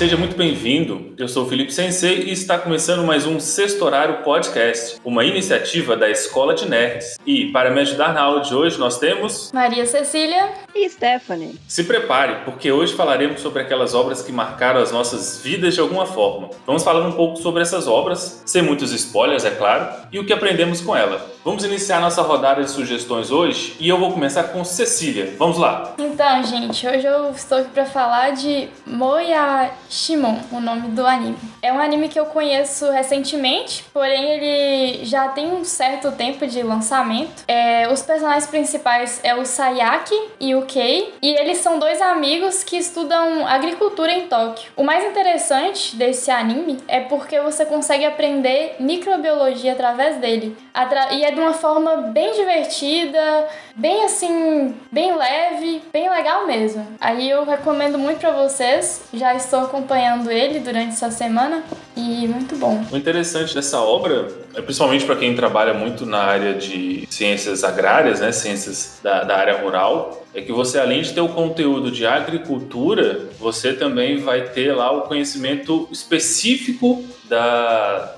seja muito bem-vindo. Eu sou o Felipe Sensei e está começando mais um Sexto Horário Podcast, uma iniciativa da Escola de Nerds. E para me ajudar na aula de hoje, nós temos Maria Cecília e Stephanie. Se prepare, porque hoje falaremos sobre aquelas obras que marcaram as nossas vidas de alguma forma. Vamos falar um pouco sobre essas obras, sem muitos spoilers, é claro, e o que aprendemos com ela. Vamos iniciar nossa rodada de sugestões hoje e eu vou começar com Cecília. Vamos lá. Então, gente, hoje eu estou aqui para falar de Moya Shimon, o nome do anime. É um anime que eu conheço recentemente, porém ele já tem um certo tempo de lançamento. É, os personagens principais é o Sayaki e o Kei, e eles são dois amigos que estudam agricultura em Tóquio. O mais interessante desse anime é porque você consegue aprender microbiologia através dele. Atra e é de uma forma bem divertida, bem assim, bem leve, bem legal mesmo. Aí eu recomendo muito para vocês. Já estou acompanhando ele durante essa semana e muito bom. O interessante dessa obra, é principalmente para quem trabalha muito na área de ciências agrárias, né, ciências da, da área rural, é que você, além de ter o conteúdo de agricultura, você também vai ter lá o conhecimento específico da,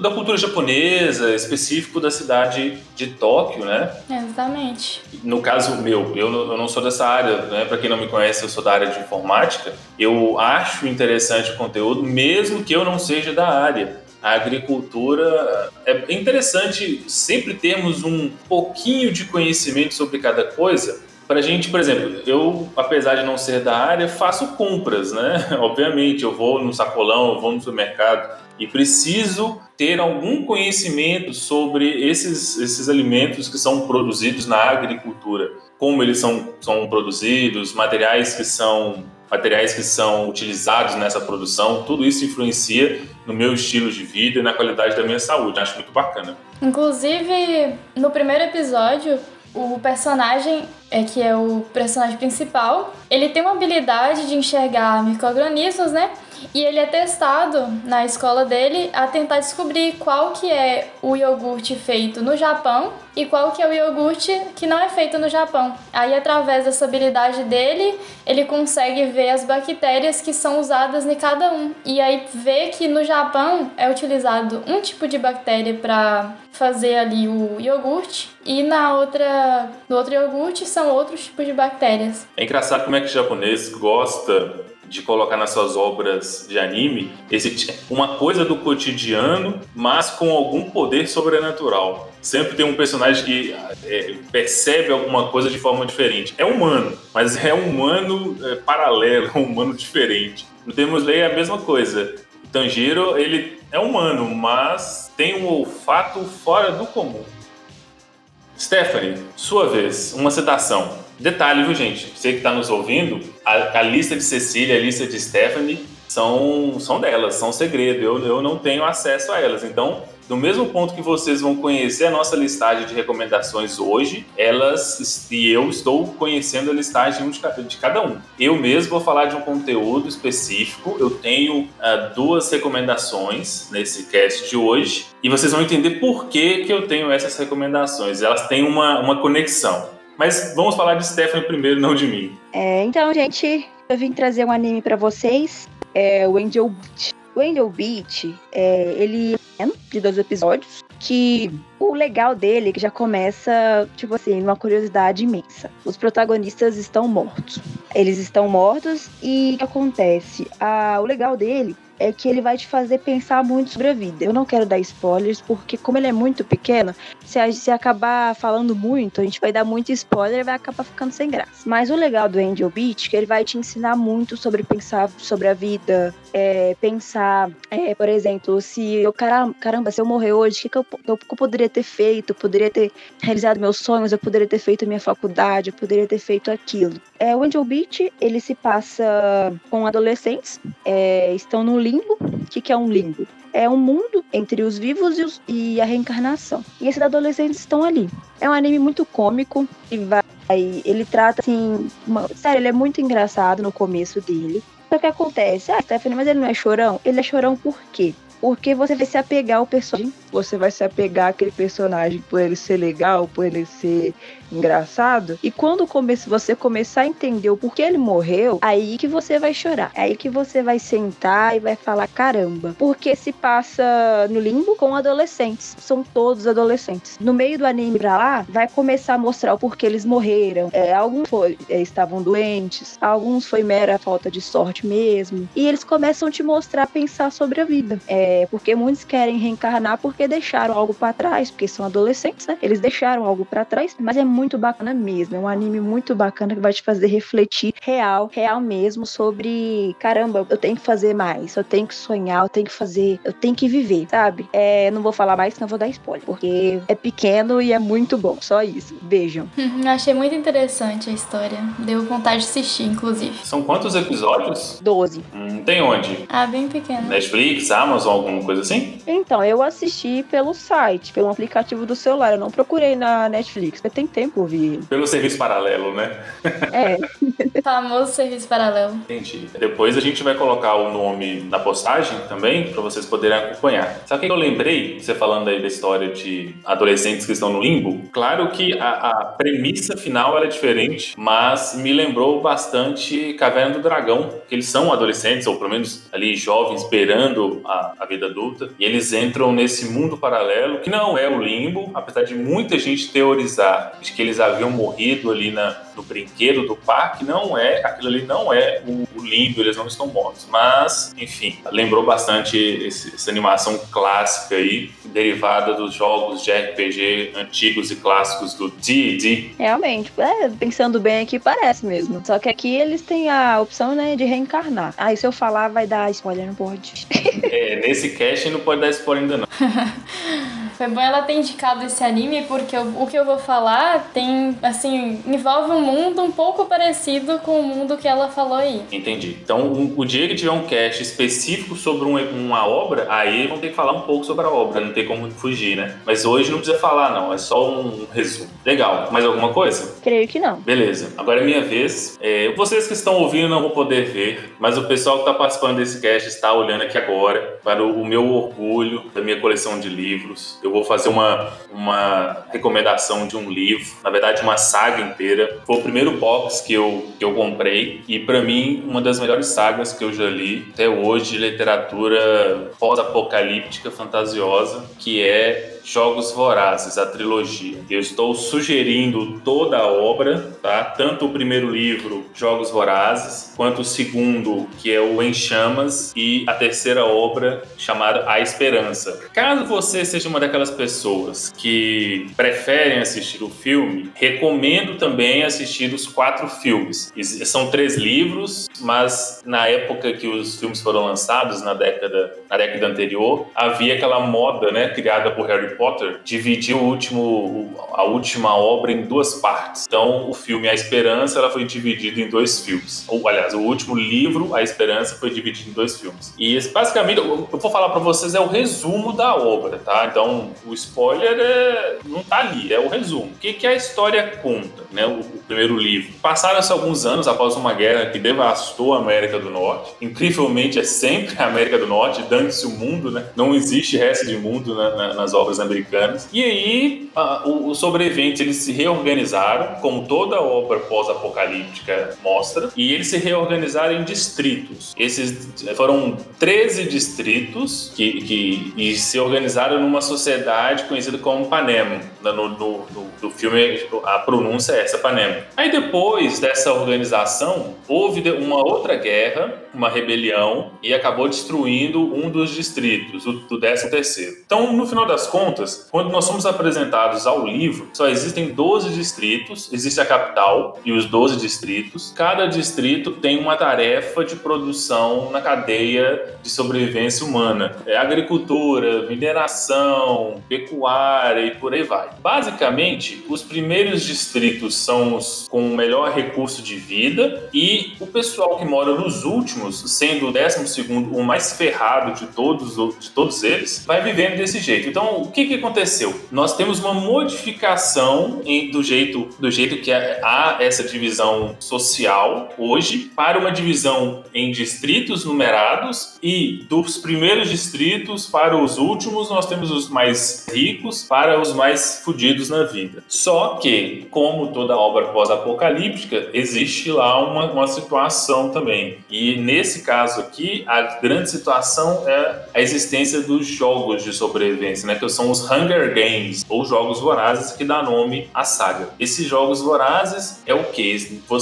da, cultura japonesa, específico da cidade de Tóquio, né? Exatamente. No caso meu, eu, eu não sou dessa área, né? Para quem não me conhece, eu sou da área de informática. Eu acho interessante o conteúdo, mesmo que eu não seja da área a agricultura é interessante sempre termos um pouquinho de conhecimento sobre cada coisa para a gente, por exemplo, eu, apesar de não ser da área, faço compras, né? Obviamente, eu vou no sacolão, eu vou no supermercado e preciso ter algum conhecimento sobre esses, esses alimentos que são produzidos na agricultura, como eles são, são produzidos, materiais que são materiais que são utilizados nessa produção, tudo isso influencia no meu estilo de vida e na qualidade da minha saúde. Acho muito bacana. Inclusive, no primeiro episódio, o personagem, é que é o personagem principal, ele tem uma habilidade de enxergar microorganismos, né? E ele é testado na escola dele a tentar descobrir qual que é o iogurte feito no Japão e qual que é o iogurte que não é feito no Japão. Aí através dessa habilidade dele, ele consegue ver as bactérias que são usadas em cada um. E aí vê que no Japão é utilizado um tipo de bactéria para fazer ali o iogurte e na outra no outro iogurte são outros tipos de bactérias. É engraçado como é que o japonês gosta de colocar nas suas obras de anime esse, uma coisa do cotidiano, mas com algum poder sobrenatural. Sempre tem um personagem que é, percebe alguma coisa de forma diferente. É humano, mas é um humano é, paralelo, um humano diferente. No Demon Slayer é a mesma coisa. O Tanjiro, ele é humano, mas tem um olfato fora do comum. Stephanie, sua vez, uma citação. Detalhe, viu, gente? Você que está nos ouvindo, a, a, lista de Cecília, a lista de Stephanie são, são delas, são segredo. Eu, eu não tenho acesso a elas. Então, do mesmo ponto que vocês vão conhecer a nossa listagem de recomendações hoje, elas e eu estou conhecendo a listagem de cada um. Eu mesmo vou falar de um conteúdo específico. Eu tenho uh, duas recomendações nesse cast de hoje e vocês vão entender por que, que eu tenho essas recomendações. Elas têm uma, uma conexão. Mas vamos falar de Stephanie primeiro, não de mim. É, então, gente, eu vim trazer um anime para vocês, é o Angel Beat. O Angel Beat, é, ele é de dois episódios, que o legal dele é que já começa, tipo assim, uma curiosidade imensa. Os protagonistas estão mortos. Eles estão mortos e o que acontece? Ah, o legal dele é que ele vai te fazer pensar muito sobre a vida. Eu não quero dar spoilers, porque como ele é muito pequeno, se a acabar falando muito, a gente vai dar muito spoiler e vai acabar ficando sem graça. Mas o legal do Angel Beach é que ele vai te ensinar muito sobre pensar sobre a vida, é, pensar, é, por exemplo, se eu, caramba, se eu morrer hoje, o que, que, eu, que eu poderia ter feito? Eu poderia ter realizado meus sonhos, eu poderia ter feito minha faculdade, eu poderia ter feito aquilo. É, o Angel Beach, ele se passa com adolescentes, é, estão no limbo. O que, que é um limbo? É um mundo entre os vivos e, os, e a reencarnação. E esses adolescentes estão ali. É um anime muito cômico e vai. Ele trata assim. Uma, sério, ele é muito engraçado no começo dele. O que acontece? Ah, Stephanie, mas ele não é chorão? Ele é chorão por quê? Porque você vai se apegar ao personagem, você vai se apegar àquele personagem por ele ser legal, por ele ser engraçado. E quando come você começar a entender o porquê ele morreu, aí que você vai chorar. Aí que você vai sentar e vai falar: caramba, porque se passa no limbo com adolescentes. São todos adolescentes. No meio do anime pra lá, vai começar a mostrar o porquê eles morreram. É, alguns foi, é, estavam doentes, alguns foi mera falta de sorte mesmo. E eles começam a te mostrar a pensar sobre a vida. É, porque muitos querem reencarnar porque deixaram algo para trás, porque são adolescentes, né? Eles deixaram algo para trás, mas é muito bacana mesmo. É um anime muito bacana que vai te fazer refletir real, real mesmo sobre caramba, eu tenho que fazer mais, eu tenho que sonhar, eu tenho que fazer, eu tenho que viver, sabe? É, não vou falar mais, senão vou dar spoiler, porque é pequeno e é muito bom. Só isso. Vejam. Achei muito interessante a história. Deu vontade de assistir, inclusive. São quantos episódios? Doze. Hum, tem onde? Ah, bem pequeno. Netflix, Amazon, alguma coisa assim? Então, eu assisti pelo site, pelo aplicativo do celular. Eu não procurei na Netflix, porque tem tempo ouvir. Pelo serviço paralelo, né? É. Famoso serviço paralelo. Entendi. Depois a gente vai colocar o nome na postagem também, para vocês poderem acompanhar. Sabe o que eu lembrei, você falando aí da história de adolescentes que estão no limbo? Claro que a, a premissa final era diferente, mas me lembrou bastante Caverna do Dragão, que eles são adolescentes, ou pelo menos ali jovens, beirando a, a vida adulta, e eles entram nesse mundo paralelo, que não é o limbo, apesar de muita gente teorizar de que eles haviam morrido ali na, no brinquedo do parque, não é, aquilo ali não é o, o limbo, eles não estão mortos. Mas, enfim, lembrou bastante esse, essa animação clássica aí, derivada dos jogos de RPG antigos e clássicos do D&D. Realmente, é, pensando bem aqui, parece mesmo. Só que aqui eles têm a opção, né, de reencarnar. Aí ah, se eu falar, vai dar spoiler, não pode. é, nesse cast não pode dar spoiler ainda não. Foi bom ela ter indicado esse anime, porque eu, o que eu vou falar tem, assim, envolve um mundo um pouco parecido com o mundo que ela falou aí. Entendi. Então, o dia que tiver um cast específico sobre um, uma obra, aí vão ter que falar um pouco sobre a obra, não tem como fugir, né? Mas hoje não precisa falar, não, é só um resumo. Legal. Mais alguma coisa? Creio que não. Beleza. Agora é minha vez. É, vocês que estão ouvindo não vão poder ver, mas o pessoal que está participando desse cast está olhando aqui agora para o, o meu orgulho da minha coleção de livros eu vou fazer uma, uma recomendação de um livro, na verdade uma saga inteira. Foi o primeiro box que eu, que eu comprei e para mim uma das melhores sagas que eu já li até hoje literatura pós-apocalíptica fantasiosa, que é Jogos Vorazes, a trilogia. Eu estou sugerindo toda a obra, tá? Tanto o primeiro livro, Jogos Vorazes, quanto o segundo, que é o Em Chamas, e a terceira obra, chamada A Esperança. Caso você seja uma daquelas pessoas que preferem assistir o filme, recomendo também assistir os quatro filmes. São três livros, mas na época que os filmes foram lançados, na década, na década anterior, havia aquela moda, né, criada por Harry Potter dividiu último, a última obra em duas partes. Então, o filme A Esperança ela foi dividido em dois filmes. Ou, aliás, o último livro, A Esperança, foi dividido em dois filmes. E basicamente, eu vou falar para vocês é o resumo da obra, tá? Então, o spoiler é, não tá ali, é o resumo. O que, que a história conta, né? O, o primeiro livro. Passaram-se alguns anos após uma guerra que devastou a América do Norte. Incrivelmente, é sempre a América do Norte, dando-se o mundo, né? Não existe resto de mundo na, na, nas obras americanas. E aí, a, os sobreviventes eles se reorganizaram, como toda obra pós-apocalíptica mostra, e eles se reorganizaram em distritos. Esses foram 13 distritos que, que e se organizaram numa sociedade conhecida como Panem. No, no, no, no filme, a pronúncia é essa, Panem. Aí depois dessa organização, houve uma outra guerra, uma rebelião, e acabou destruindo um dos distritos, o do 13 terceiro. Então, no final das contas, contas, quando nós somos apresentados ao livro, só existem 12 distritos, existe a capital e os 12 distritos. Cada distrito tem uma tarefa de produção na cadeia de sobrevivência humana. É agricultura, mineração, pecuária e por aí vai. Basicamente, os primeiros distritos são os com o melhor recurso de vida e o pessoal que mora nos últimos sendo o décimo segundo o mais ferrado de todos, de todos eles, vai vivendo desse jeito. Então, que, que aconteceu? Nós temos uma modificação em, do jeito do jeito que há essa divisão social hoje para uma divisão em distritos numerados e dos primeiros distritos para os últimos nós temos os mais ricos para os mais fodidos na vida. Só que, como toda obra pós-apocalíptica, existe lá uma, uma situação também. E nesse caso aqui, a grande situação é a existência dos jogos de sobrevivência, né? Que são os Hunger Games, ou jogos vorazes, que dá nome à saga. Esses jogos vorazes é o que?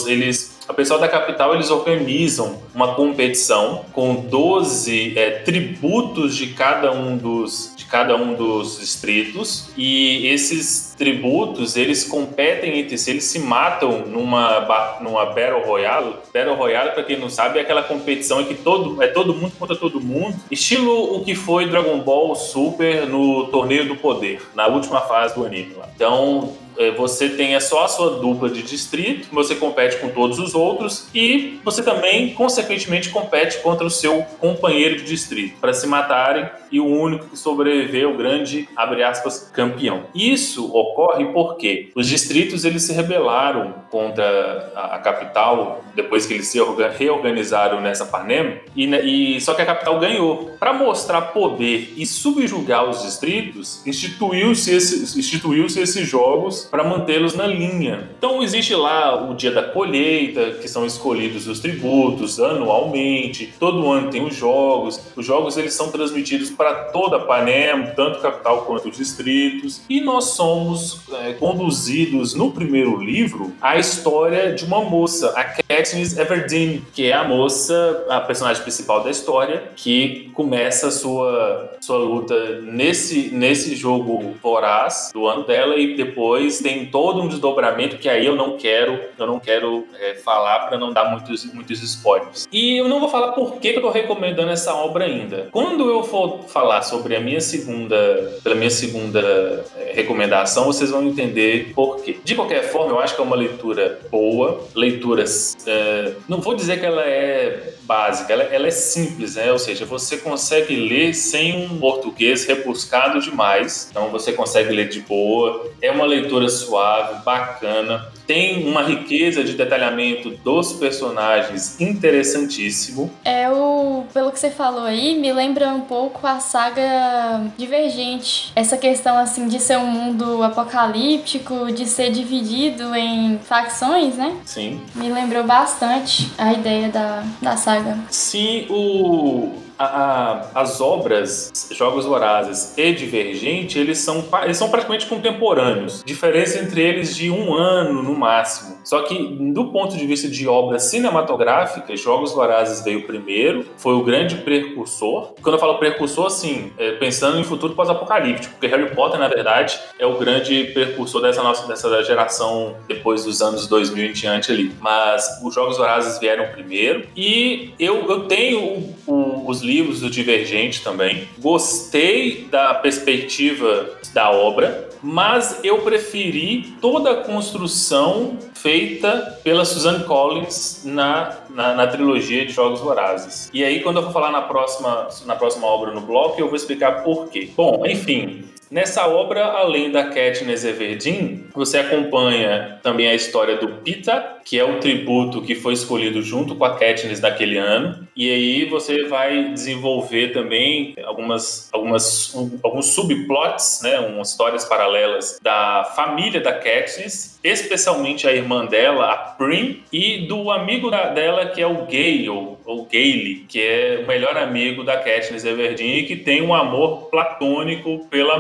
Eles o pessoal da capital eles organizam uma competição com 12 é, tributos de cada um dos de cada um dos distritos e esses tributos eles competem entre si, eles se matam numa numa battle royale. Battle royale para quem não sabe é aquela competição em que todo é todo mundo contra todo mundo, estilo o que foi Dragon Ball Super no torneio do poder na última fase do anime. Lá. Então você tenha só a sua dupla de distrito, você compete com todos os outros e você também, consequentemente, compete contra o seu companheiro de distrito para se matarem e o único que sobreviver é o grande, abre aspas, campeão. Isso ocorre porque os distritos eles se rebelaram contra a, a capital depois que eles se reorganizaram nessa Panem e, e só que a capital ganhou. Para mostrar poder e subjugar os distritos, instituiu-se esse, instituiu esses jogos para mantê-los na linha. Então existe lá o dia da colheita, que são escolhidos os tributos anualmente. Todo ano tem os jogos. Os jogos eles são transmitidos para toda a Panem, tanto capital quanto os distritos. E nós somos é, conduzidos no primeiro livro a história de uma moça, a Katniss Everdeen, que é a moça, a personagem principal da história, que começa a sua, sua luta nesse, nesse jogo voraz do ano dela e depois depois tem todo um desdobramento que aí eu não quero, eu não quero é, falar para não dar muitos, muitos spoilers. E eu não vou falar por que, eu tô recomendando essa obra ainda. Quando eu for falar sobre a minha segunda, pela minha segunda é, recomendação, vocês vão entender por quê. De qualquer forma, eu acho que é uma leitura boa, leituras. É, não vou dizer que ela é básica, ela, ela, é simples, né? Ou seja, você consegue ler sem um português rebuscado demais. Então você consegue ler de boa. É uma leitura suave, bacana tem uma riqueza de detalhamento dos personagens interessantíssimo. É o, pelo que você falou aí, me lembra um pouco a saga Divergente. Essa questão assim de ser um mundo apocalíptico, de ser dividido em facções, né? Sim. Me lembrou bastante a ideia da, da saga. Sim, o a, a, as obras Jogos Vorazes e Divergente, eles são, eles são praticamente contemporâneos. Diferença entre eles de um ano no máximo. Só que, do ponto de vista de obra cinematográfica, Jogos Vorazes veio primeiro, foi o grande precursor. Quando eu falo precursor, assim, é pensando em futuro pós-apocalíptico, porque Harry Potter, na verdade, é o grande precursor dessa nossa dessa geração depois dos anos 2000 em diante ali. Mas os Jogos Vorazes vieram primeiro e eu, eu tenho o, o, os livros do Divergente também. Gostei da perspectiva da obra, mas eu preferi toda a construção feita pela Suzanne Collins na, na, na, trilogia de Jogos Vorazes. E aí, quando eu for falar na próxima, na próxima obra no bloco, eu vou explicar por quê. Bom, enfim, Nessa obra, além da Katniss Everdeen, você acompanha também a história do Pita, que é o tributo que foi escolhido junto com a Katniss naquele ano. E aí você vai desenvolver também algumas, algumas um, alguns subplots, né, umas histórias paralelas da família da Katniss, especialmente a irmã dela, a Prim, e do amigo da, dela que é o Gale, ou Gale, que é o melhor amigo da Katniss Everdeen e que tem um amor platônico pela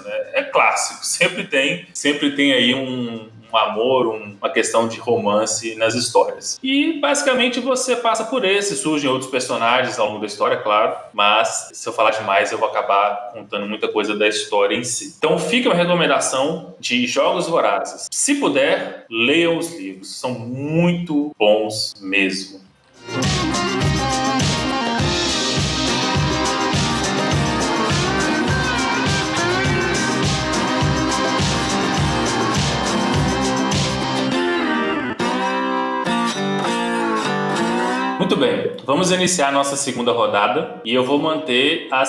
né? É clássico, sempre tem, sempre tem aí um, um amor, um, uma questão de romance nas histórias. E basicamente você passa por esse, surgem outros personagens ao longo da história, claro, mas se eu falar demais eu vou acabar contando muita coisa da história em si. Então fica uma recomendação de Jogos Vorazes. Se puder, leiam os livros, são muito bons mesmo. Muito bem, vamos iniciar nossa segunda rodada e eu vou manter a,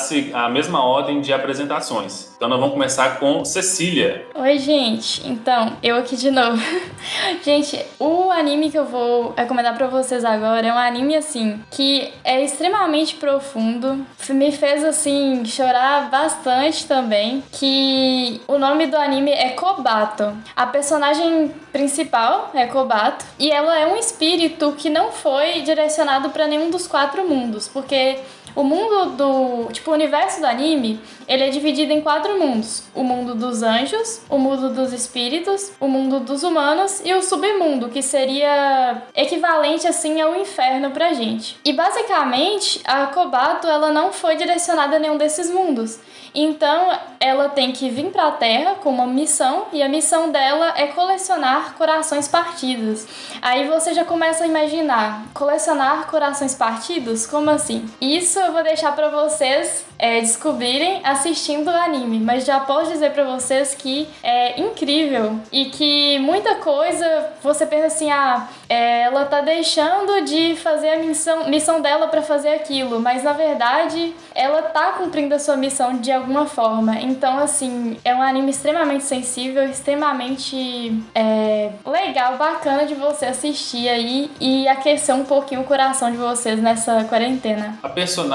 a mesma ordem de apresentações. Então nós vamos começar com Cecília. Oi, gente. Então, eu aqui de novo. gente, o anime que eu vou recomendar para vocês agora é um anime assim que é extremamente profundo, me fez assim chorar bastante também, que o nome do anime é Kobato. A personagem principal é Kobato e ela é um espírito que não foi direcionado para nenhum dos quatro mundos, porque o mundo do. Tipo, o universo do anime, ele é dividido em quatro mundos: o mundo dos anjos, o mundo dos espíritos, o mundo dos humanos e o submundo, que seria equivalente assim ao inferno pra gente. E basicamente, a Kobato ela não foi direcionada a nenhum desses mundos. Então, ela tem que vir para a Terra com uma missão e a missão dela é colecionar corações partidos. Aí você já começa a imaginar, colecionar corações partidos? Como assim? Isso eu vou deixar para vocês é, descobrirem assistindo o anime, mas já posso dizer para vocês que é incrível e que muita coisa você pensa assim, ah, é, ela tá deixando de fazer a missão, missão dela para fazer aquilo, mas na verdade ela tá cumprindo a sua missão de alguma forma. Então, assim, é um anime extremamente sensível, extremamente é, legal, bacana de você assistir aí e aquecer um pouquinho o coração de vocês nessa quarentena. A personagem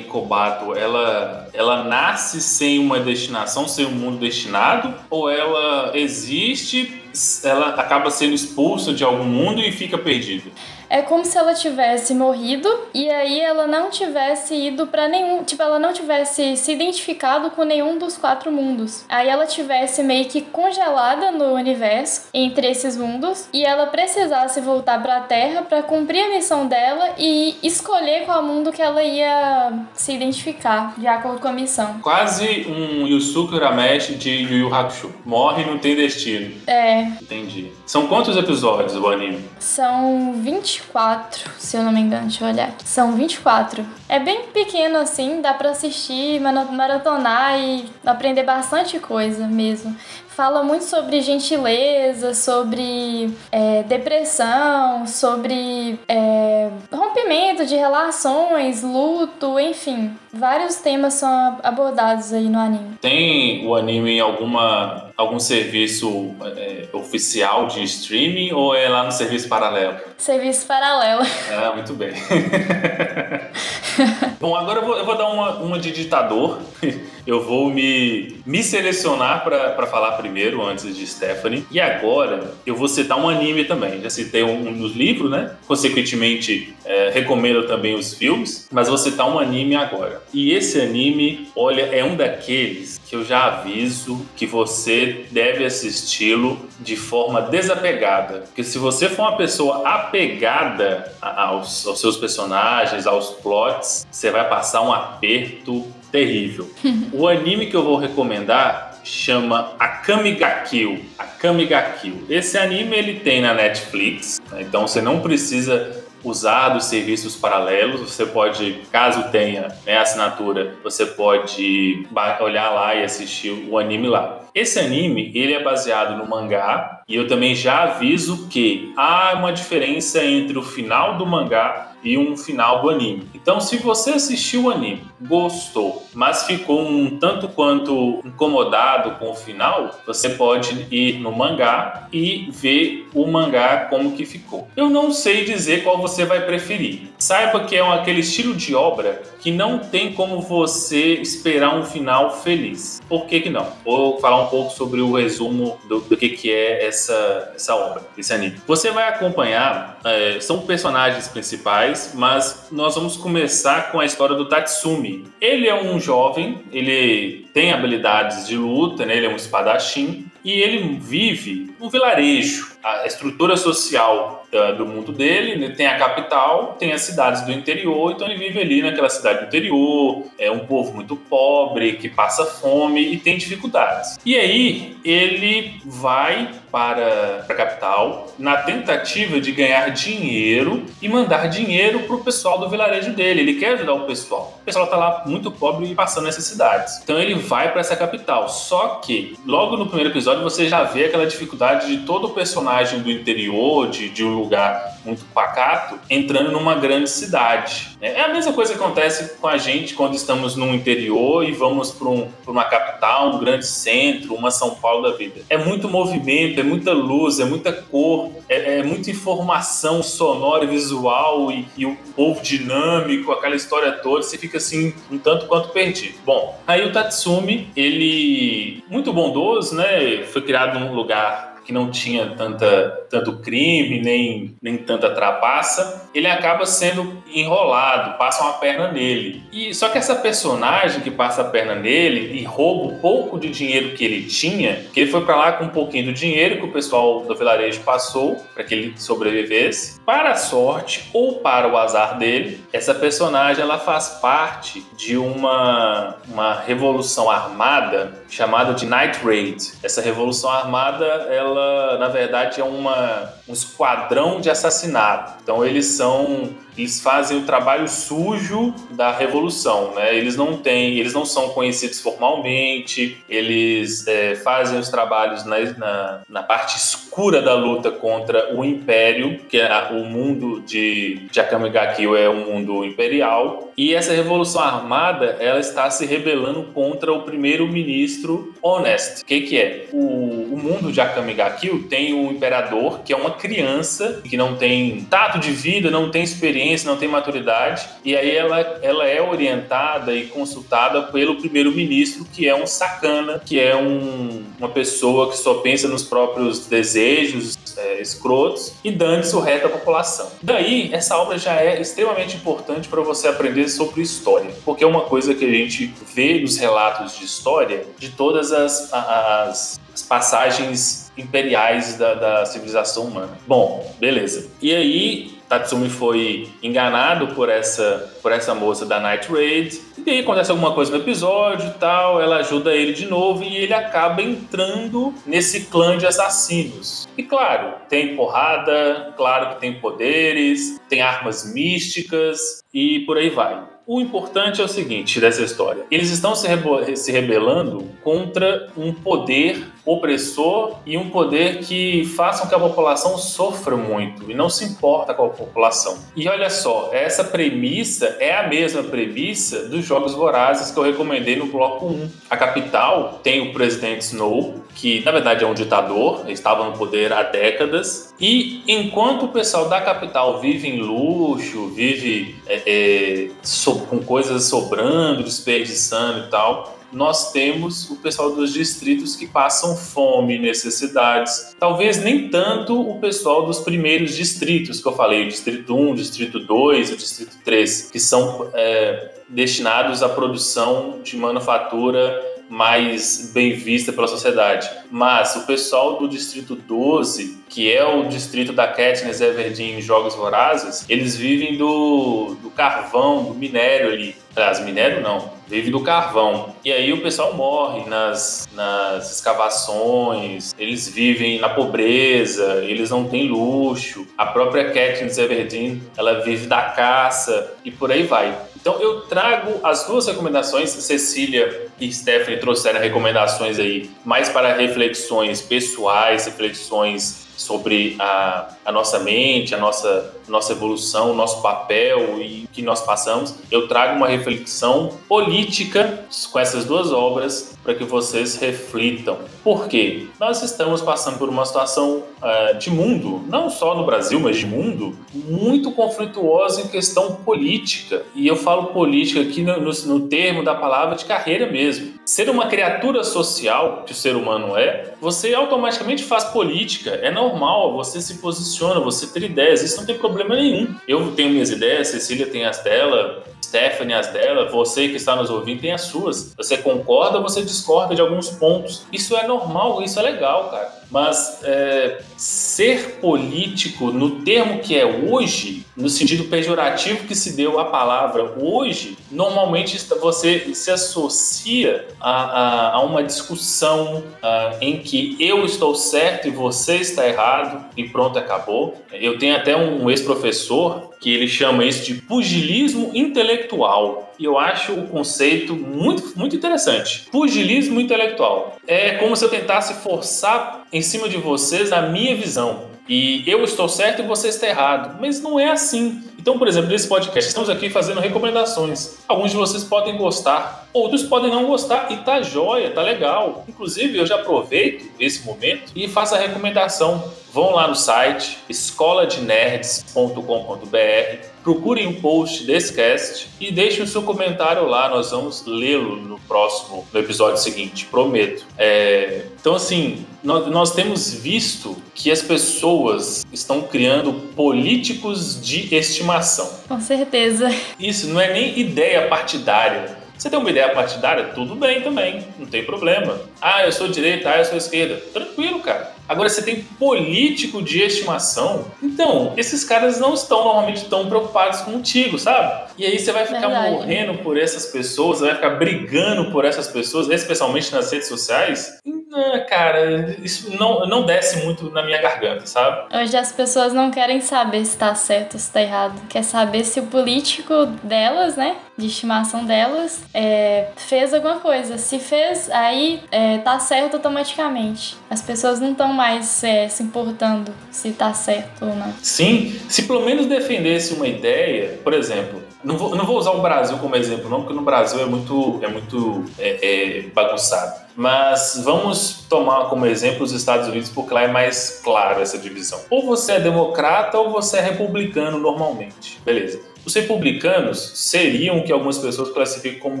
Kobato, ela ela, nasce sem uma destinação, sem um mundo destinado? Ou ela existe, ela acaba sendo expulsa de algum mundo e fica perdida? É como se ela tivesse morrido e aí ela não tivesse ido para nenhum, tipo, ela não tivesse se identificado com nenhum dos quatro mundos. Aí ela tivesse meio que congelada no universo entre esses mundos e ela precisasse voltar para a Terra para cumprir a missão dela e escolher qual mundo que ela ia se identificar de acordo com a missão. Quase um Yusuke Urameshi de Yu Yu Hakusho. Morre e não tem destino. É. Entendi. São quantos episódios o anime? São 20 24, se eu não me engano, deixa eu olhar aqui. São 24. É bem pequeno assim, dá para assistir, maratonar e aprender bastante coisa mesmo fala muito sobre gentileza, sobre é, depressão, sobre é, rompimento de relações, luto, enfim. Vários temas são abordados aí no anime. Tem o anime em alguma, algum serviço é, oficial de streaming ou é lá no serviço paralelo? Serviço paralelo. Ah, muito bem. Bom, agora eu vou, eu vou dar uma, uma de ditador. Eu vou me, me selecionar para falar primeiro, antes de Stephanie. E agora eu vou citar um anime também. Já citei um, um dos livros, né? Consequentemente, é, recomendo também os filmes. Mas vou citar um anime agora. E esse anime, olha, é um daqueles que eu já aviso que você deve assisti-lo de forma desapegada. Porque se você for uma pessoa apegada aos, aos seus personagens, aos plots, você vai passar um aperto terrível. o anime que eu vou recomendar chama Akame ga Kill. Akame ga Kill. Esse anime ele tem na Netflix, né? então você não precisa usar dos serviços paralelos. Você pode, caso tenha né, assinatura, você pode olhar lá e assistir o anime lá. Esse anime ele é baseado no mangá e eu também já aviso que há uma diferença entre o final do mangá e um final do anime. Então, se você assistiu o anime, gostou, mas ficou um tanto quanto incomodado com o final, você pode ir no mangá e ver o mangá como que ficou. Eu não sei dizer qual você vai preferir. Saiba que é aquele estilo de obra que não tem como você esperar um final feliz. Por que que não? Vou falar um pouco sobre o resumo do, do que que é essa, essa obra, esse anime. Você vai acompanhar, é, são personagens principais, mas nós vamos começar com a história do Tatsumi. Ele é um jovem, ele tem habilidades de luta, né? ele é um espadachim, e ele vive no vilarejo. A estrutura social do mundo dele, né? tem a capital, tem as cidades do interior, então ele vive ali naquela cidade do interior, é um povo muito pobre, que passa fome e tem dificuldades. E aí ele vai para a capital na tentativa de ganhar dinheiro e mandar dinheiro para o pessoal do vilarejo dele. Ele quer ajudar o pessoal. O pessoal está lá muito pobre e passando necessidades. Então ele vai para essa capital. Só que logo no primeiro episódio você já vê aquela dificuldade de todo o personagem do interior, de, de um lugar muito pacato, entrando numa grande cidade. É a mesma coisa que acontece com a gente quando estamos no interior e vamos para um, uma capital, um grande centro, uma São Paulo da vida. É muito movimento, é muita luz, é muita cor, é, é muita informação sonora e visual e, e o povo dinâmico, aquela história toda, você fica assim um tanto quanto perdido. Bom, aí o Tatsumi, ele muito bondoso, né? Foi criado num lugar que não tinha tanta, tanto crime, nem, nem tanta trapaça, ele acaba sendo enrolado, passa uma perna nele. E Só que essa personagem que passa a perna nele e rouba o pouco de dinheiro que ele tinha, que ele foi para lá com um pouquinho do dinheiro que o pessoal do vilarejo passou para que ele sobrevivesse. Para a sorte ou para o azar dele, essa personagem ela faz parte de uma, uma revolução armada chamada de Night Raid. Essa revolução armada, ela na verdade é uma, um esquadrão de assassinato. Então eles são são eles fazem o trabalho sujo da revolução, né? Eles não têm, eles não são conhecidos formalmente, eles é, fazem os trabalhos na, na, na, parte escura da luta contra o Império, que é o mundo de, de Akame ga Kill é um mundo imperial, e essa revolução armada ela está se rebelando contra o primeiro-ministro Honest. O que, que é? O, o mundo de Akame ga Kill tem o imperador que é uma criança que não tem tato de vida, não tem experiência experiência, não tem maturidade, e aí ela, ela é orientada e consultada pelo primeiro-ministro, que é um sacana, que é um, uma pessoa que só pensa nos próprios desejos é, escrotos e dane-se o resto da população. Daí, essa obra já é extremamente importante para você aprender sobre história, porque é uma coisa que a gente vê nos relatos de história de todas as, as, as passagens imperiais da, da civilização humana. Bom, beleza. E aí, Tatsumi foi enganado por essa, por essa moça da Night Raid. E aí acontece alguma coisa no episódio e tal, ela ajuda ele de novo e ele acaba entrando nesse clã de assassinos. E claro, tem porrada, claro que tem poderes, tem armas místicas e por aí vai. O importante é o seguinte dessa história: eles estão se, se rebelando contra um poder opressor e um poder que faça com que a população sofra muito e não se importa com a população. E olha só, essa premissa é a mesma premissa dos Jogos Vorazes que eu recomendei no bloco 1. A capital tem o presidente Snow, que na verdade é um ditador, estava no poder há décadas, e enquanto o pessoal da capital vive em luxo, vive é, é, so, com coisas sobrando, desperdiçando e tal, nós temos o pessoal dos distritos que passam fome, necessidades. Talvez nem tanto o pessoal dos primeiros distritos que eu falei, o distrito 1, o distrito 2, o distrito 3, que são é, destinados à produção de manufatura mais bem vista pela sociedade. Mas o pessoal do Distrito 12, que é o distrito da Katniss Everdeen em Jogos Vorazes, eles vivem do, do carvão, do minério ali. Aliás, minério não, vive do carvão. E aí o pessoal morre nas, nas escavações, eles vivem na pobreza, eles não têm luxo. A própria Katniss Everdeen, ela vive da caça e por aí vai. Então eu trago as duas recomendações, Cecília e Stephanie trouxeram recomendações aí mais para reflexões pessoais, reflexões sobre a, a nossa mente, a nossa, nossa evolução, o nosso papel e o que nós passamos, eu trago uma reflexão política com essas duas obras para que vocês reflitam. Por quê? Nós estamos passando por uma situação uh, de mundo, não só no Brasil, mas de mundo, muito conflituosa em questão política. E eu falo política aqui no, no, no termo da palavra de carreira mesmo. Ser uma criatura social, que o ser humano é, você automaticamente faz política. É normal, você se posiciona, você ter ideias, isso não tem problema nenhum. Eu tenho minhas ideias, Cecília tem as dela, Stephanie as dela, você que está nos ouvindo tem as suas. Você concorda você discorda de alguns pontos. Isso é normal, isso é legal, cara. Mas é, ser político, no termo que é hoje, no sentido pejorativo que se deu a palavra hoje, normalmente você se associa a, a, a uma discussão a, em que eu estou certo e você está errado e pronto, acabou. Eu tenho até um ex-professor que ele chama isso de pugilismo intelectual. E eu acho o conceito muito, muito interessante. Pugilismo intelectual. É como se eu tentasse forçar em cima de vocês a minha visão. E eu estou certo e você está errado. Mas não é assim. Então, por exemplo, nesse podcast, estamos aqui fazendo recomendações. Alguns de vocês podem gostar, outros podem não gostar, e tá jóia, tá legal. Inclusive, eu já aproveito esse momento e faço a recomendação. Vão lá no site escoladenerds.com.br procurem o um post desse cast e deixem o seu comentário lá. Nós vamos lê-lo no próximo, no episódio seguinte, prometo. É, então, assim, nós, nós, temos visto que as pessoas estão criando políticos de estimação. Com certeza. Isso não é nem ideia partidária. Você tem uma ideia partidária? Tudo bem também, não tem problema. Ah, eu sou direita, ah, eu sou esquerda. Tranquilo, cara. Agora você tem político de estimação. Então, esses caras não estão normalmente tão preocupados contigo, sabe? E aí você vai ficar Verdade. morrendo por essas pessoas, vai ficar brigando por essas pessoas, especialmente nas redes sociais. Não, cara, isso não, não desce muito na minha garganta, sabe? Hoje as pessoas não querem saber se tá certo ou se tá errado. Quer saber se o político delas, né, de estimação delas, é, fez alguma coisa. Se fez, aí é, tá certo automaticamente. As pessoas não estão mais é, se importando se tá certo ou não. Sim, se pelo menos defendesse uma ideia, por exemplo, não vou, não vou usar o Brasil como exemplo, não, porque no Brasil é muito, é muito é, é bagunçado. Mas vamos tomar como exemplo os Estados Unidos, porque lá é mais claro essa divisão. Ou você é democrata ou você é republicano normalmente. Beleza. Os republicanos seriam o que algumas pessoas classificam como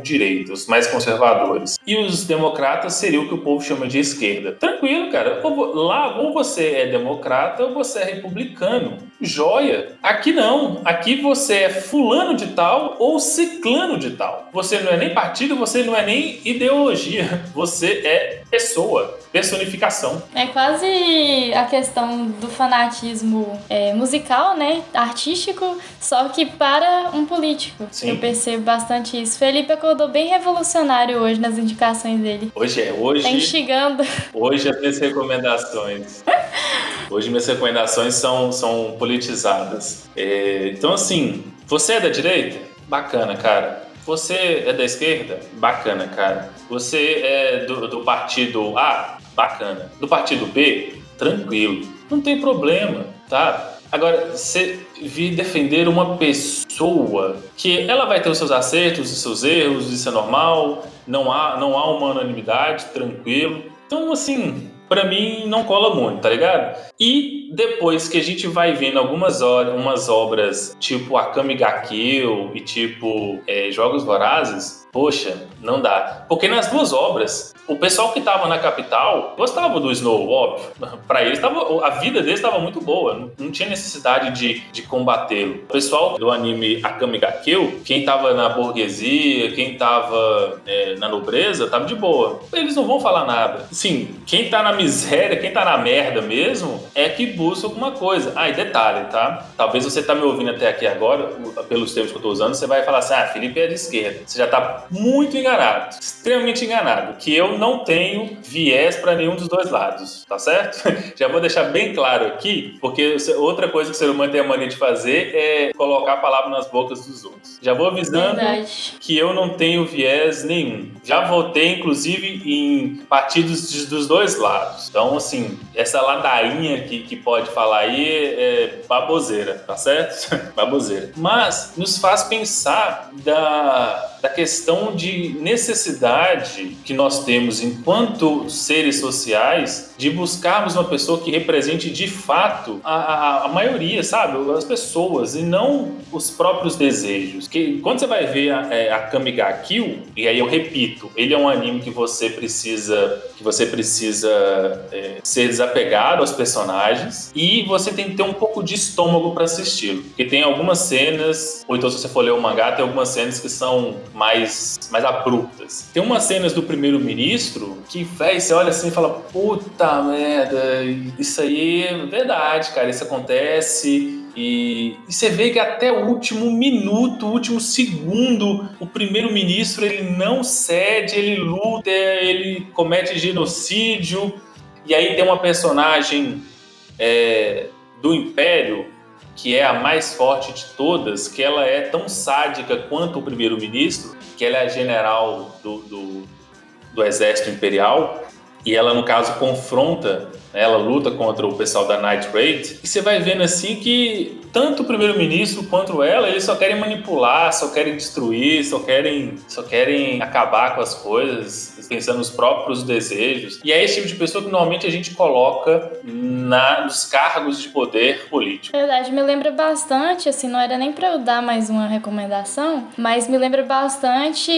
direitos, mais conservadores. E os democratas seriam o que o povo chama de esquerda. Tranquilo, cara. Lá, ou você é democrata ou você é republicano. Joia. Aqui não. Aqui você é fulano de tal ou ciclano de tal. Você não é nem partido, você não é nem ideologia. Você é pessoa personificação. É quase a questão do fanatismo é, musical, né? Artístico, só que para um político. Sim. Eu percebo bastante isso. Felipe acordou bem revolucionário hoje nas indicações dele. Hoje é, hoje. Tá instigando. Hoje as minhas recomendações. hoje minhas recomendações são, são politizadas. É, então, assim, você é da direita? Bacana, cara. Você é da esquerda? Bacana, cara. Você é do, do partido A? bacana. Do partido B, tranquilo, não tem problema, tá? Agora, você vir defender uma pessoa que ela vai ter os seus acertos e seus erros, isso é normal, não há, não há uma unanimidade, tranquilo. Então, assim, para mim não cola muito, tá ligado? E depois que a gente vai vendo algumas horas, umas obras tipo Akami ga Kill e tipo é, Jogos Vorazes, poxa, não dá. Porque nas duas obras, o pessoal que estava na capital gostava do Snow, óbvio. Para eles, tava, a vida deles estava muito boa, não, tinha necessidade de, de combatê-lo. O pessoal do anime Akame ga Kill, quem estava na burguesia, quem estava é, na nobreza, tava de boa. Eles não vão falar nada. Sim, quem tá na miséria, quem tá na merda mesmo, é que busca alguma coisa. Ah, e detalhe, tá? Talvez você tá me ouvindo até aqui agora, pelos termos que eu tô usando, você vai falar assim, ah, Felipe é de esquerda. Você já tá muito enganado, extremamente enganado, que eu não tenho viés para nenhum dos dois lados, tá certo? Já vou deixar bem claro aqui, porque outra coisa que o ser humano tem a mania de fazer é colocar a palavra nas bocas dos outros. Já vou avisando Verdade. que eu não tenho viés nenhum. Já votei, inclusive, em partidos dos dois lados. Então, assim, essa ladainha que, que pode falar aí é baboseira, tá certo? baboseira. Mas nos faz pensar da da questão de necessidade que nós temos enquanto seres sociais de buscarmos uma pessoa que represente de fato a, a, a maioria, sabe? As pessoas e não os próprios desejos. Que quando você vai ver a, é, a Kamiga Kill, e aí eu repito, ele é um anime que você precisa que você precisa é, ser desapegado aos personagens e você tem que ter um pouco de estômago para assisti-lo. Porque tem algumas cenas, ou então se você for ler o mangá, tem algumas cenas que são mais, mais abruptas. Tem umas cenas do primeiro-ministro que, véi, você olha assim e fala, puta merda, isso aí é verdade, cara, isso acontece. E, e, você vê que até o último minuto, o último segundo, o primeiro-ministro ele não cede, ele luta, ele comete genocídio. E aí tem uma personagem é, do Império que é a mais forte de todas, que ela é tão sádica quanto o primeiro-ministro, que ela é general do, do, do, exército imperial, e ela, no caso, confronta ela luta contra o pessoal da Night Raid, e você vai vendo assim que tanto o primeiro-ministro quanto ela, eles só querem manipular, só querem destruir, só querem, só querem acabar com as coisas, pensando nos próprios desejos. E é esse tipo de pessoa que normalmente a gente coloca na, nos cargos de poder político. Verdade, me lembra bastante, assim, não era nem para eu dar mais uma recomendação, mas me lembra bastante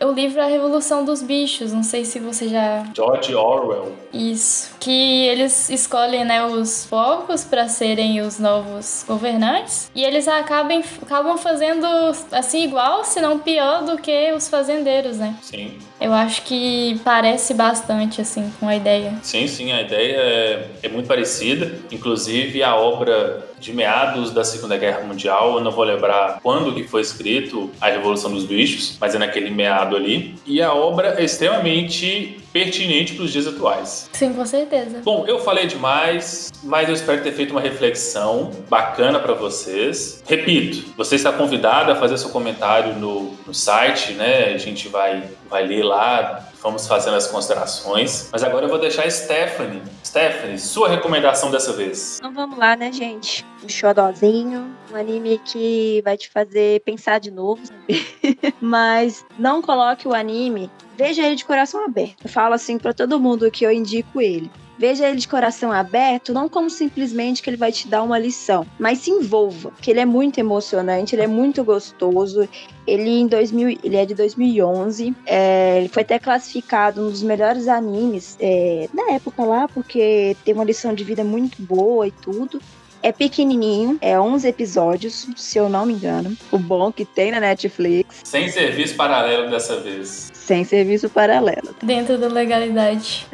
o livro A Revolução dos Bichos. Não sei se você já. George Orwell. Isso. Que eles escolhem, né, os porcos para serem os novos governantes e eles acabam, acabam fazendo assim igual, se não pior do que os fazendeiros, né? Sim. Eu acho que parece bastante assim com a ideia. Sim, sim, a ideia é, é muito parecida. Inclusive a obra de meados da Segunda Guerra Mundial, eu não vou lembrar quando que foi escrito a Revolução dos Bichos, mas é naquele meado ali. E a obra é extremamente pertinente para os dias atuais. Sim, com certeza. Bom, eu falei demais, mas eu espero ter feito uma reflexão bacana para vocês. Repito, você está convidado a fazer seu comentário no, no site, né? A gente vai, vai ler lá Vamos fazendo as considerações. Mas agora eu vou deixar a Stephanie. Stephanie, sua recomendação dessa vez. Então vamos lá, né, gente? Um xodózinho, um anime que vai te fazer pensar de novo. Mas não coloque o anime, veja ele de coração aberto. Eu falo assim para todo mundo que eu indico ele. Veja ele de coração aberto, não como simplesmente que ele vai te dar uma lição, mas se envolva, que ele é muito emocionante, ele é muito gostoso. Ele em 2000, ele é de 2011, é, ele foi até classificado um dos melhores animes é, na época lá, porque tem uma lição de vida muito boa e tudo. É pequenininho, é 11 episódios, se eu não me engano. O bom que tem na Netflix. Sem serviço paralelo dessa vez. Sem serviço paralelo. Dentro da legalidade.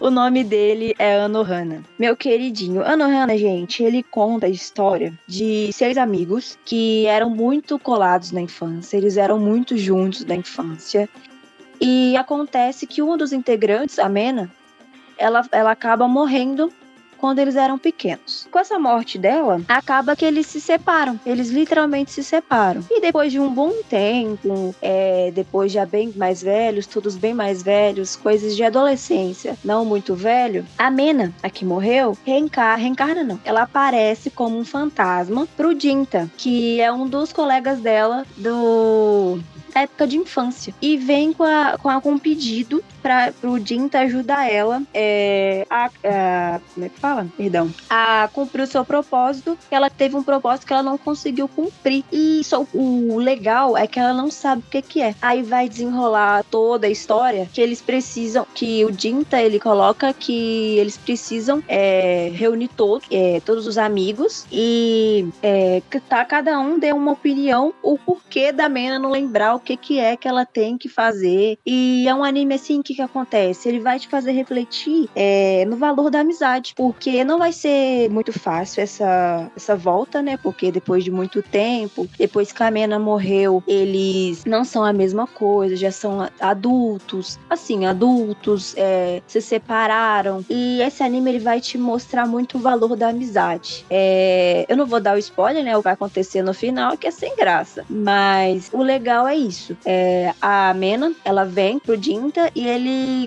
O nome dele é Anohana. Meu queridinho. Anohana, gente, ele conta a história de seis amigos que eram muito colados na infância. Eles eram muito juntos na infância. E acontece que um dos integrantes, a Mena, ela, ela acaba morrendo quando eles eram pequenos. Com essa morte dela, acaba que eles se separam. Eles literalmente se separam. E depois de um bom tempo, é, depois já bem mais velhos, todos bem mais velhos, coisas de adolescência, não muito velho, a Mena, a que morreu, reencarna, reencarna não. Ela aparece como um fantasma pro Dinta, que é um dos colegas dela do época de infância. E vem com, a, com, a, com um pedido para o Dinta ajudar ela é, a, a, Como é que fala? Perdão. A cumprir o seu propósito. Ela teve um propósito que ela não conseguiu cumprir. E só, o legal é que ela não sabe o que, que é. Aí vai desenrolar toda a história que eles precisam. Que o Dinta ele coloca que eles precisam é, reunir todos, é, todos os amigos e é, tá, cada um dê uma opinião o porquê da Mena não lembrar o que, que é que ela tem que fazer. E é um anime assim, o que, acontece? Ele vai te fazer refletir é, no valor da amizade, porque não vai ser muito fácil essa, essa volta, né? Porque depois de muito tempo, depois que a Mena morreu, eles não são a mesma coisa, já são adultos, assim, adultos, é, se separaram. E esse anime ele vai te mostrar muito o valor da amizade. É, eu não vou dar o spoiler, né? O que vai acontecer no final, que é sem graça. Mas o legal é isso isso. É, a Mena, ela vem pro Dinta e ele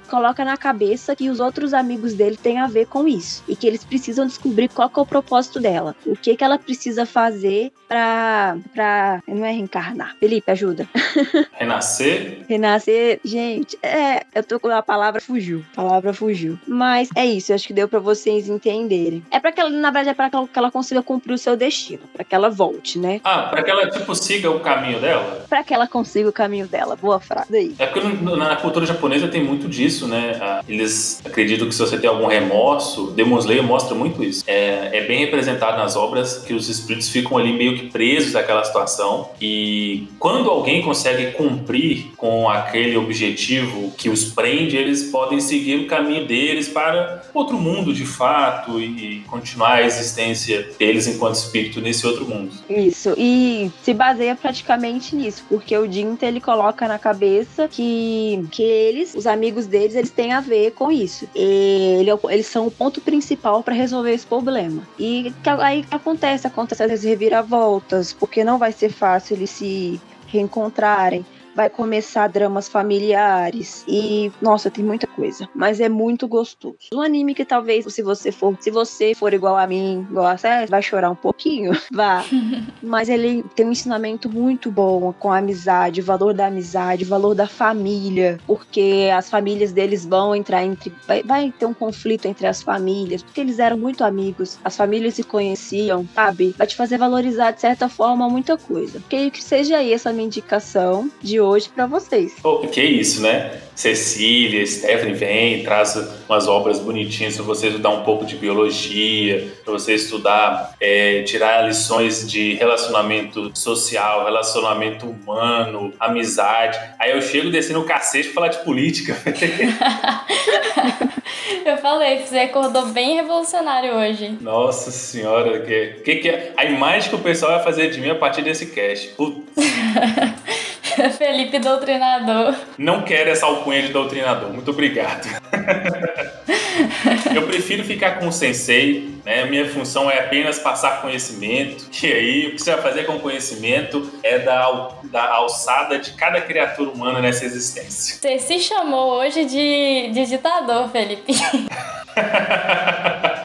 coloca na cabeça que os outros amigos dele têm a ver com isso. E que eles precisam descobrir qual é o propósito dela. O que que ela precisa fazer pra... pra não é reencarnar. Felipe, ajuda. Renascer? Renascer, gente, é... Eu tô com a palavra fugiu. A palavra fugiu. Mas é isso, eu acho que deu pra vocês entenderem. É pra que ela, na verdade, é pra que ela consiga cumprir o seu destino. Pra que ela volte, né? Ah, pra que ela, tipo, siga o caminho dela? Pra que ela consiga siga o caminho dela. Boa frase aí. É porque na cultura japonesa tem muito disso, né? Ah, eles acreditam que se você tem algum remorso, Demon Slayer mostra muito isso. É, é bem representado nas obras que os espíritos ficam ali meio que presos àquela situação e quando alguém consegue cumprir com aquele objetivo que os prende, eles podem seguir o caminho deles para outro mundo de fato e continuar a existência deles enquanto espírito nesse outro mundo. Isso, e se baseia praticamente nisso, porque o então ele coloca na cabeça que, que eles, os deles, eles têm a ver com isso. Ele, é eles são o ponto principal para resolver esse problema. E aí acontece, acontece as reviravoltas, porque não vai ser fácil eles se reencontrarem vai começar dramas familiares e nossa, tem muita coisa, mas é muito gostoso. Um anime que talvez se você for, se você for igual a mim, gosta, é, vai chorar um pouquinho, vá. mas ele tem um ensinamento muito bom com a amizade, o valor da amizade, o valor da família, porque as famílias deles vão entrar entre vai, vai ter um conflito entre as famílias, porque eles eram muito amigos, as famílias se conheciam, sabe? Vai te fazer valorizar de certa forma muita coisa. Que que seja aí essa minha indicação de hoje para vocês. Pô, que isso, né? Cecília, Stephanie vem, traz umas obras bonitinhas para você estudar um pouco de biologia, para você estudar, é, tirar lições de relacionamento social, relacionamento humano, amizade. Aí eu chego descendo o cacete pra falar de política. eu falei, você acordou bem revolucionário hoje. Nossa senhora, que, que, que é? a imagem que o pessoal vai fazer de mim a partir desse cast. Putz. Felipe Doutrinador. Não quero essa alcunha de doutrinador. Muito obrigado. Eu prefiro ficar com o sensei, né? Minha função é apenas passar conhecimento. E aí, o que você vai fazer com o conhecimento é da, da alçada de cada criatura humana nessa existência. Você se chamou hoje de, de ditador, Felipe.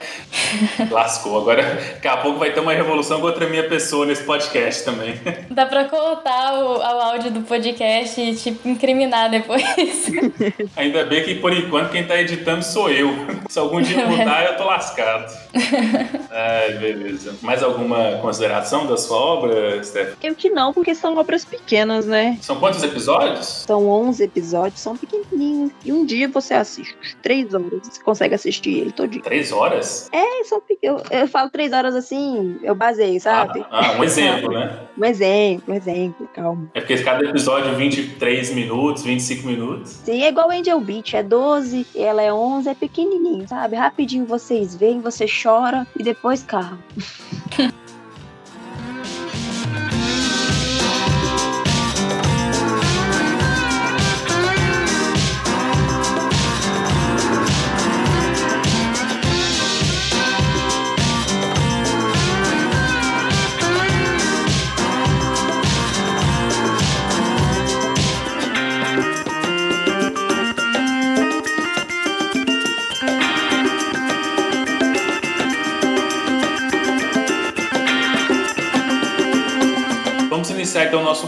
Lascou. Agora, daqui a pouco vai ter uma revolução contra a minha pessoa nesse podcast também. Dá pra cortar o, o áudio do podcast e te incriminar depois. Ainda bem que, por enquanto, quem tá editando sou eu. Se algum dia mudar, eu tô lascado. Ai, beleza. Mais alguma consideração da sua obra, Steph? Eu que não, porque são obras pequenas, né? São quantos episódios? São 11 episódios, são pequenininhos. E um dia você assiste. Três horas. Você consegue assistir ele todo dia. Três horas? É, são eu, eu falo três horas assim, eu baseio, sabe? Ah, ah um exemplo, né? Um exemplo, um exemplo, calma. É porque cada episódio 23 minutos, 25 minutos. Sim, é igual Angel Beach, é 12, ela é 11, é pequenininho, sabe? Rapidinho vocês veem, você chora e depois carro.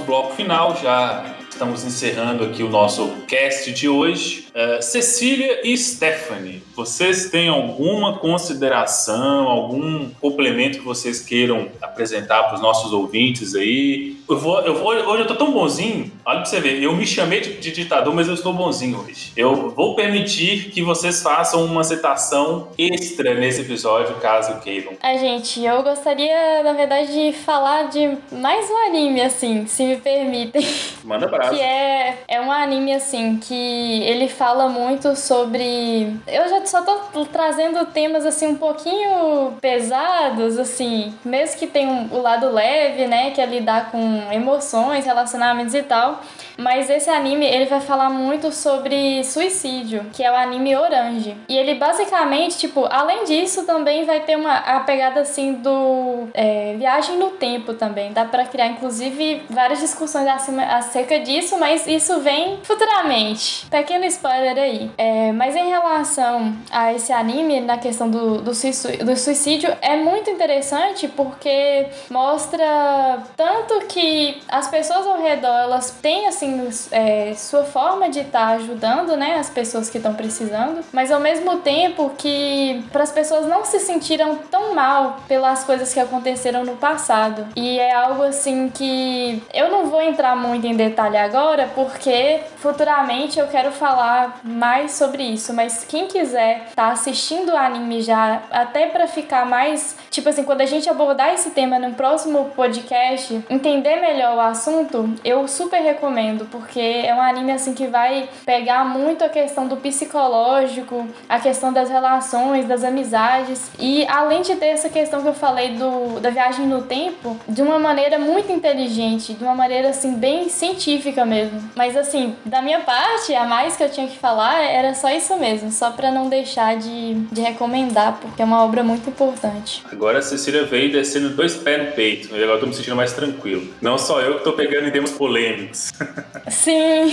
bloco final, já estamos encerrando aqui o nosso cast de hoje. Uh, Cecília e Stephanie, vocês têm alguma consideração, algum complemento que vocês queiram apresentar para os nossos ouvintes aí? Eu vou, eu vou, hoje eu tô tão bonzinho, olha para você ver, eu me chamei de, de, ditador, mas eu estou bonzinho hoje. Eu vou permitir que vocês façam uma citação extra nesse episódio, caso queiram. A gente, eu gostaria, na verdade, de falar de mais um anime, assim, se me permitem. Manda brasa. Que é, é um anime, assim, que ele fala fala muito sobre. Eu já só tô trazendo temas assim um pouquinho pesados, assim, mesmo que tenha o lado leve, né, que é lidar com emoções, relacionamentos e tal. Mas esse anime, ele vai falar muito sobre suicídio, que é o anime Orange. E ele basicamente, tipo, além disso, também vai ter uma a pegada assim do é, viagem no tempo também. Dá para criar, inclusive, várias discussões acima, acerca disso, mas isso vem futuramente. Pequeno spoiler aí. É, mas em relação a esse anime, na questão do, do, suicídio, do suicídio, é muito interessante porque mostra tanto que as pessoas ao redor elas têm assim é, sua forma de estar tá ajudando, né, as pessoas que estão precisando, mas ao mesmo tempo que para as pessoas não se sentiram tão mal pelas coisas que aconteceram no passado. E é algo assim que eu não vou entrar muito em detalhe agora, porque futuramente eu quero falar mais sobre isso, mas quem quiser tá assistindo anime já, até para ficar mais, tipo assim, quando a gente abordar esse tema no próximo podcast, entender melhor o assunto, eu super recomendo, porque é um anime assim que vai pegar muito a questão do psicológico, a questão das relações, das amizades e além de ter essa questão que eu falei do da viagem no tempo, de uma maneira muito inteligente, de uma maneira assim bem científica mesmo. Mas assim, da minha parte, a mais que eu tinha que falar era só isso mesmo, só para não deixar de, de recomendar, porque é uma obra muito importante. Agora a Cecília veio descendo dois pés no peito, e agora eu tô me sentindo mais tranquilo. Não só eu que tô pegando em termos polêmicos. Sim,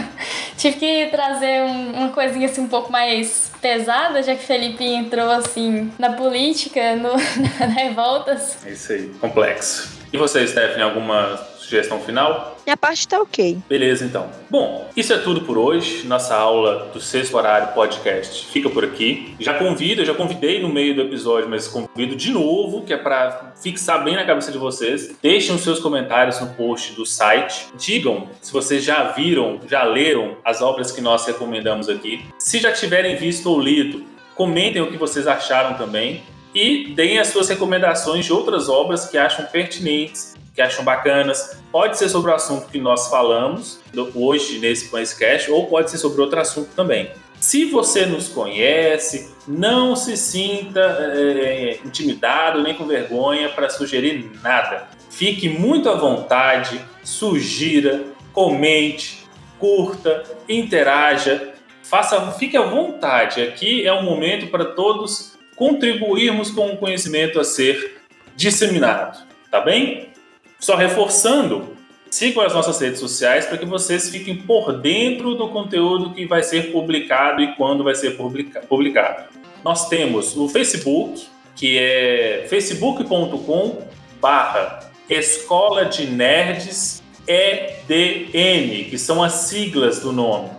tive que trazer um, uma coisinha assim um pouco mais pesada, já que Felipe entrou assim na política, no, nas revoltas. É isso aí, complexo. E você, Stephanie, alguma sugestão final? Minha parte tá ok. Beleza, então. Bom, isso é tudo por hoje. Nossa aula do sexto horário podcast fica por aqui. Já convido, eu já convidei no meio do episódio, mas convido de novo, que é para fixar bem na cabeça de vocês. Deixem os seus comentários no post do site. Digam se vocês já viram, já leram as obras que nós recomendamos aqui. Se já tiverem visto ou lido, comentem o que vocês acharam também e deem as suas recomendações de outras obras que acham pertinentes que acham bacanas. Pode ser sobre o assunto que nós falamos hoje nesse podcast, ou pode ser sobre outro assunto também. Se você nos conhece, não se sinta é, intimidado nem com vergonha para sugerir nada. Fique muito à vontade, sugira, comente, curta, interaja, faça, fique à vontade. Aqui é um momento para todos contribuirmos com o conhecimento a ser disseminado, tá bem? Só reforçando, sigam as nossas redes sociais para que vocês fiquem por dentro do conteúdo que vai ser publicado e quando vai ser publicado. Nós temos o Facebook, que é facebook.com barra Escola de Nerds EDN, que são as siglas do nome.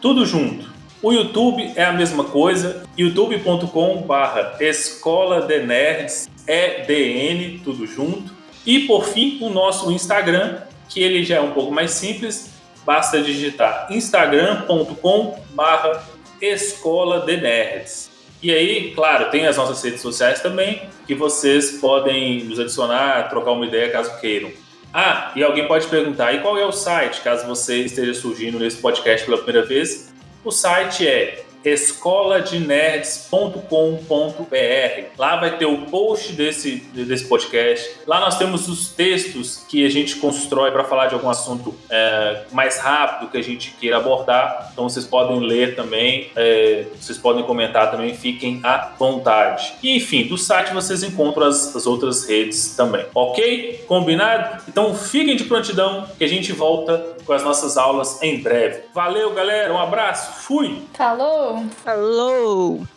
Tudo junto. O YouTube é a mesma coisa, youtube.com barra Escola de Nerds EDN, tudo junto. E por fim, o nosso Instagram, que ele já é um pouco mais simples, basta digitar instagram.com/barra Escola de Nerds. E aí, claro, tem as nossas redes sociais também, que vocês podem nos adicionar, trocar uma ideia caso queiram. Ah, e alguém pode perguntar, e qual é o site, caso você esteja surgindo nesse podcast pela primeira vez? O site é escoladenerds.com.br. Lá vai ter o post desse, desse podcast. Lá nós temos os textos que a gente constrói para falar de algum assunto é, mais rápido que a gente queira abordar. Então vocês podem ler também, é, vocês podem comentar também, fiquem à vontade. E enfim, do site vocês encontram as, as outras redes também. Ok? Combinado? Então fiquem de prontidão que a gente volta com as nossas aulas em breve. Valeu, galera. Um abraço. Fui. Falou. Falou!